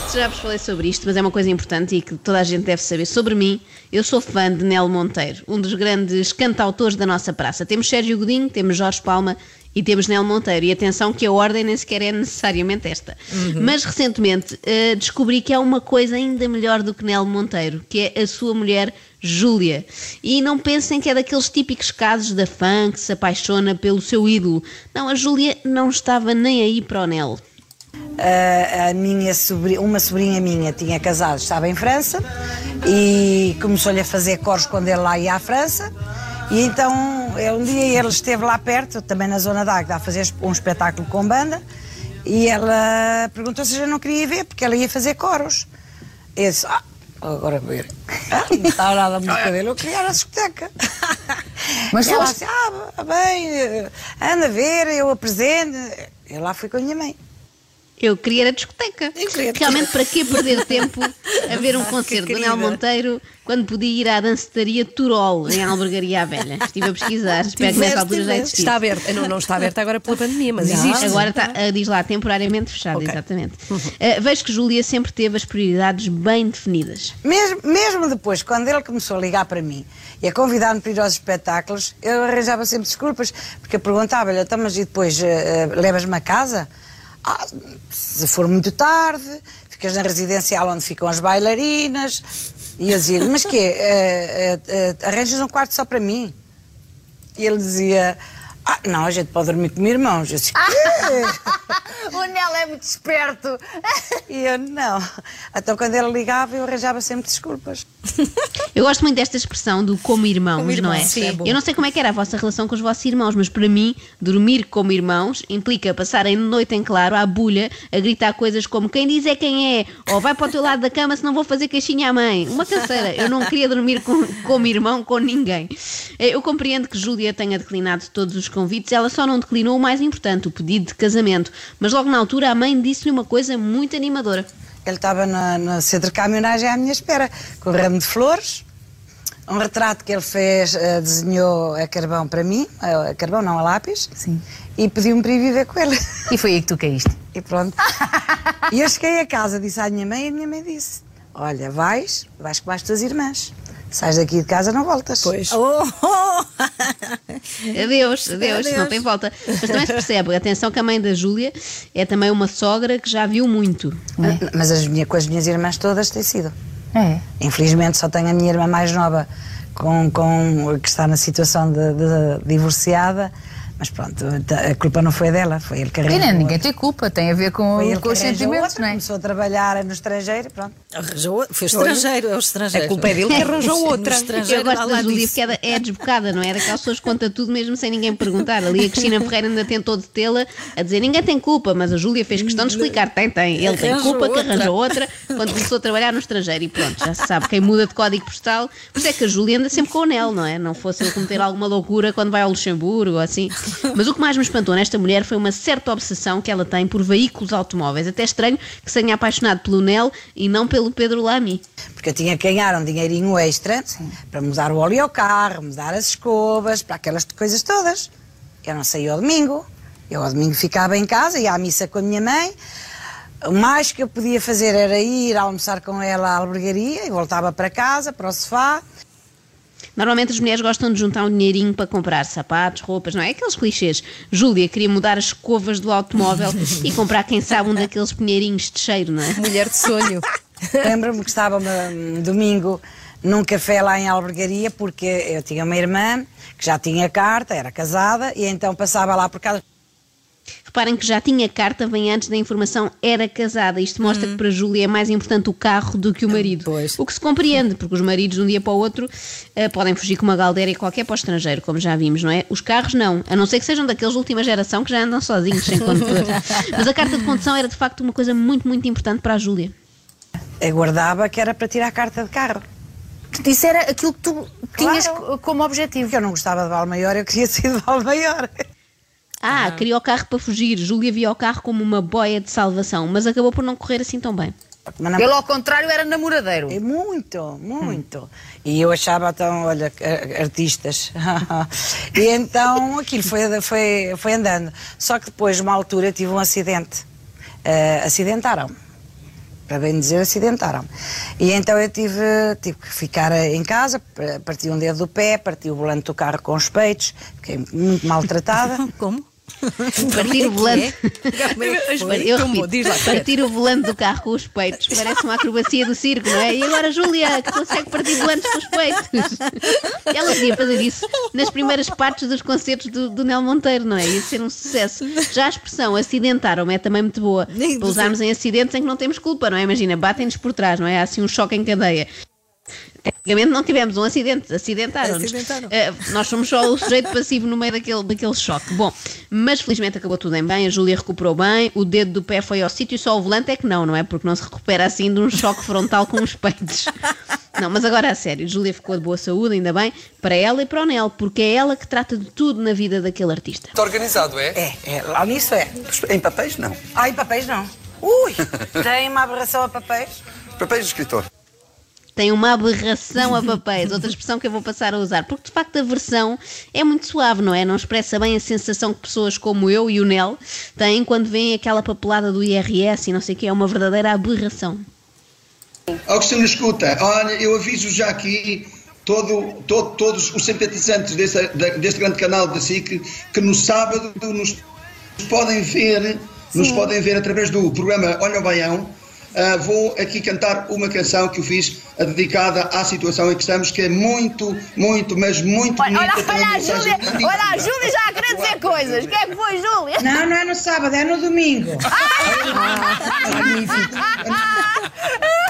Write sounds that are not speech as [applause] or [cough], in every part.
Sei se já vos falei sobre isto, mas é uma coisa importante e que toda a gente deve saber. Sobre mim, eu sou fã de Nelo Monteiro, um dos grandes cantautores da nossa praça. Temos Sérgio Godinho, temos Jorge Palma e temos Nelo Monteiro. E atenção que a ordem nem sequer é necessariamente esta. Mas recentemente eh, descobri que há uma coisa ainda melhor do que Nelo Monteiro, que é a sua mulher Júlia. E não pensem que é daqueles típicos casos da fã que se apaixona pelo seu ídolo. Não, a Júlia não estava nem aí para o Nelo. A minha sobrinha, uma sobrinha minha tinha casado, estava em França e começou-lhe a fazer coros quando ele lá ia à França. E então, um dia ele esteve lá perto, também na zona da Águeda, a fazer um espetáculo com banda. E ela perguntou se eu não queria ver, porque ela ia fazer coros. Eu disse, ah, agora ver. Ah, [laughs] não estava nada a música dele, eu queria ir à discoteca. [laughs] Mas ela disse, ah, bem, anda a ver, eu apresento. Eu lá fui com a minha mãe. Eu queria à discoteca. Eu queria- Realmente, para que perder tempo a ver um [laughs] concerto de Daniel. Monteiro quando podia ir à dancetaria Turol, em Albergaria à Velha? Estive a pesquisar, espero que nessa Tiveste, altura já existisse. Está aberta. Não, não está aberta agora pela pandemia, mas Não. existe. Agora está, ah, diz lá, temporariamente fechado, Ok. exatamente. Ah, vejo que Júlia sempre teve as prioridades bem definidas. Mesmo, mesmo depois, quando ele começou a ligar para mim e a convidar-me para ir aos espetáculos, eu arranjava sempre desculpas, porque eu perguntava-lhe, então, mas e depois eh, levas-me a casa? Ah, se for muito tarde, ficas na residencial onde ficam as bailarinas. E eu dizia mas quê? Eh, eh, eh, arranjas um quarto só para mim? E ele dizia, ah, não, a gente pode dormir com irmãos. Eu disse? [laughs] O Nelo é muito esperto. E eu, não. Então, quando ele ligava, eu arranjava sempre desculpas. [laughs] Eu gosto muito desta expressão do como irmãos, Como não é? irmãos, sim, é bom. Eu não sei como é que era a vossa relação com os vossos irmãos, mas para mim, dormir como irmãos implica passarem de noite em claro à bulha a gritar coisas como quem diz é quem é, ou vai para o teu lado da cama se não vou fazer caixinha à mãe. Uma canseira. Eu não queria dormir com, como irmão com ninguém. Eh, Eu compreendo que Júlia tenha declinado todos os convites, ela só não declinou o mais importante, o pedido de casamento. Mas logo na altura a mãe disse-lhe uma coisa muito animadora. Ele estava na- no centro de caminhonagem à minha espera, com um ramo de flores, um retrato que ele fez, eh, desenhou a carvão para mim, a, a carvão não, a lápis, Sim. e pediu-me para ir viver com ele. E foi aí que tu caíste. [laughs] E pronto. e eu cheguei a casa, disse à minha mãe, e a minha mãe disse, olha, vais, vais com as tuas irmãs. Sais daqui de casa, não voltas. Pois. Oh, oh. Adeus, adeus, não tem volta. Mas também se percebe, atenção que a mãe da Júlia é também uma sogra que já viu muito. Ah, Mas as minha, com as minhas irmãs todas tem sido. É. Infelizmente só tenho a minha irmã mais nova com, com, que está na situação de, de divorciada, mas pronto, a culpa não foi dela, foi ele que arranjou. não, ninguém tem culpa, tem a ver com, com os sentimentos, outra, não é? Começou a trabalhar no estrangeiro, pronto. Arranjou, foi estrangeiro, é o estrangeiro. A culpa é dele que arranjou outra. Eu gosto lá da Júlia disse. porque é, da- é desbocada, não é? Daquelas pessoas que conta tudo mesmo sem ninguém perguntar. Ali a Cristina Ferreira ainda tentou detê-la a dizer ninguém tem culpa, mas a Júlia fez questão de explicar. Tem, tem. Ele tem culpa que arranjou outra quando começou a trabalhar no estrangeiro. E pronto, já se sabe. Quem muda de código postal. Por isso é que a Júlia anda sempre com o anel, não é? Não fosse ele cometer alguma loucura quando vai ao Luxemburgo ou assim. Mas o que mais me espantou nesta mulher foi uma certa obsessão que ela tem por veículos automóveis. Até estranho que se tenha apaixonado pelo Nel e não pelo Pedro Lamy. Porque eu tinha que ganhar um dinheirinho extra para mudar o óleo ao carro, mudar as escovas, para aquelas coisas todas. Eu não saía ao domingo. Eu ao domingo ficava em casa, ia à missa com a minha mãe. O mais que eu podia fazer era ir almoçar com ela à albergaria e voltava para casa, para o sofá. Normalmente as mulheres gostam de juntar um dinheirinho para comprar sapatos, roupas, não é? Aqueles clichês. Júlia queria mudar as escovas do automóvel [laughs] e comprar, quem sabe, um daqueles pinheirinhos de cheiro, não é? Mulher de sonho. [laughs] Lembro-me que estava um domingo num café lá em Albergaria, porque eu tinha uma irmã que já tinha carta, era casada, e então passava lá por casa. Reparem que já tinha carta, vem antes da informação era casada. Isto mostra que para Júlia é mais importante o carro do que o marido. Pois. O que se compreende, porque os maridos de um dia para o outro eh, podem fugir com uma galdeira qualquer para o estrangeiro, como já vimos, não é? Os carros não, a não ser que sejam daqueles de última geração que já andam sozinhos, sem condutor. [laughs] Mas a carta de condução era de facto uma coisa muito, muito importante para a Júlia. Eu guardava que era para tirar a carta de carro. Isso era aquilo que tu tinhas Claro. co- como objetivo. Porque eu não gostava de Valmaior, eu queria sair de Valmaior. Ah, queria o carro para fugir. Júlia via o carro como uma boia de salvação, mas acabou por não correr assim tão bem. Ele, ao contrário, era namoradeiro. É muito, muito. E eu achava então, olha, artistas. [laughs] e então aquilo foi, foi, foi andando. Só que depois, numa altura, tive um acidente. Eh, acidentaram-me. Para bem dizer, acidentaram-me. E então eu tive, tive que ficar em casa, parti um dedo do pé, parti o volante do carro com os peitos, fiquei muito maltratada. [laughs] Como? Partir o volante. Eu Como? repito, partir o volante do carro com os peitos parece uma acrobacia do circo, não é? E agora Júlia, que consegue partir volantes com os peitos. Ela podia fazer isso nas primeiras partes dos concertos do, do Nel Monteiro, não é? Ia ser um sucesso. Já a expressão acidentaram é também muito boa. Para usarmos em acidentes em que não temos culpa, não é? Imagina, batem-nos por trás, não é? Há assim um choque em cadeia. Tecnicamente não tivemos um acidente, acidentaram-nos. Acidentaram. Eh, nós somos só o sujeito passivo no meio daquele, daquele choque. Bom, mas felizmente acabou tudo em bem, a Júlia recuperou bem, o dedo do pé foi ao sítio, só o volante é que não, não é? Porque não se recupera assim de um choque frontal com os peitos. Não, mas agora a sério, Júlia ficou de boa saúde, ainda bem, para ela e para o Nel, porque é ela que trata de tudo na vida daquele artista. Está organizado, é? É, é, lá nisso é. Em papéis, não. Ah, em papéis não. Ui, [laughs] tem uma aberração a papéis. Papéis de escritor. Tem uma aberração a papéis, outra expressão que eu vou passar a usar, porque de facto a versão é muito suave, não é? Não expressa bem a sensação que pessoas como eu e o Nel têm quando veem aquela papelada do IRS e não sei o que, é uma verdadeira aberração. Augustino, escuta, olha, eu aviso já aqui todo, todo- todos os simpatizantes desse, deste grande canal da SIC que no sábado nos podem ver, nos podem ver através do programa Olha o Baião. Ah, vou aqui cantar uma canção que eu fiz ah, dedicada à situação em que estamos, que é muito, muito, mas muito Olha, bonita. olha, olha a Júlia, muito olha a. Júlia já a querer dizer coisas. O que é que foi, Júlia? Não, não é no sábado, é no domingo.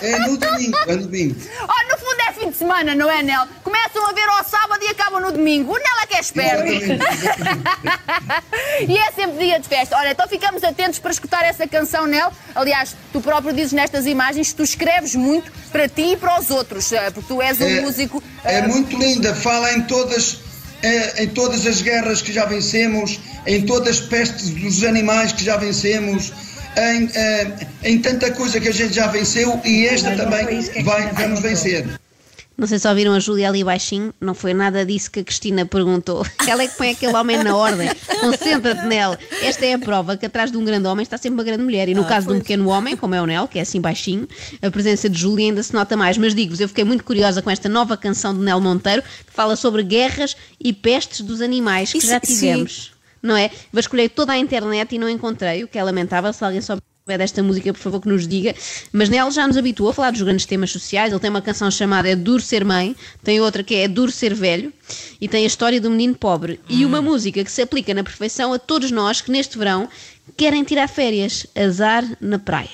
É no domingo, é no domingo. Oh, semana, não é, Nel? Começam a ver ao sábado e acabam no domingo. O Nel é que é esperto. [laughs] e é sempre dia de festa. Olha, então ficamos atentos para escutar essa canção, Nel. Aliás, tu próprio dizes nestas imagens que tu escreves muito para ti e para os outros, eh, porque tu és um É- músico. É eh, muito linda, fala em todas, eh, em todas as guerras que já vencemos, em todas as pestes dos animais que já vencemos, em, em tanta coisa que a gente já venceu e esta também a vai, vamos vencer. Não sei se ouviram a Júlia ali baixinho, não foi nada disso que a Cristina perguntou. [laughs] Ela é que põe aquele homem na ordem. Concentra-te nela. Esta é a prova que atrás de um grande homem está sempre uma grande mulher. E no caso de um pequeno homem, como é o Nel, que é assim baixinho, a presença de Júlia ainda se nota mais. Mas digo-vos, eu fiquei muito curiosa com esta nova canção de Nel Monteiro, que fala sobre guerras e pestes dos animais que Isso- já sim. tivemos. Não é? Vasculhei toda a internet e não encontrei, o que é lamentável. Se alguém souber desta música, por favor, que nos diga. Mas Nel já nos habituou a falar dos grandes temas sociais. Ele tem uma canção chamada É Duro Ser Mãe, tem outra que é É Duro Ser Velho e tem a história do menino pobre. E uma música que se aplica na perfeição a todos nós que neste verão querem tirar férias. Azar na praia.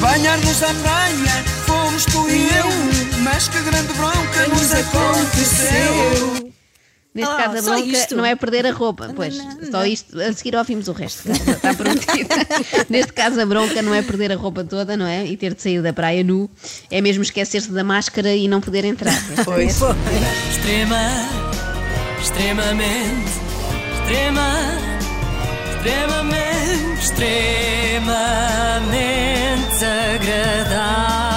Banhar-nos à praia, fomos tu e eu, mas que grande bronca nos aconteceu. Neste Ah, caso, a bronca isto? não é perder a roupa. Pois, só isto. A seguir ouvimos o resto. Está prometido. [laughs] Neste caso, a bronca não é perder a roupa toda, não é? E ter de sair da praia nu. É mesmo esquecer-se da máscara e não poder entrar. [laughs] Pois. Extrema, extremamente, extrema, extremamente, extremamente agradável.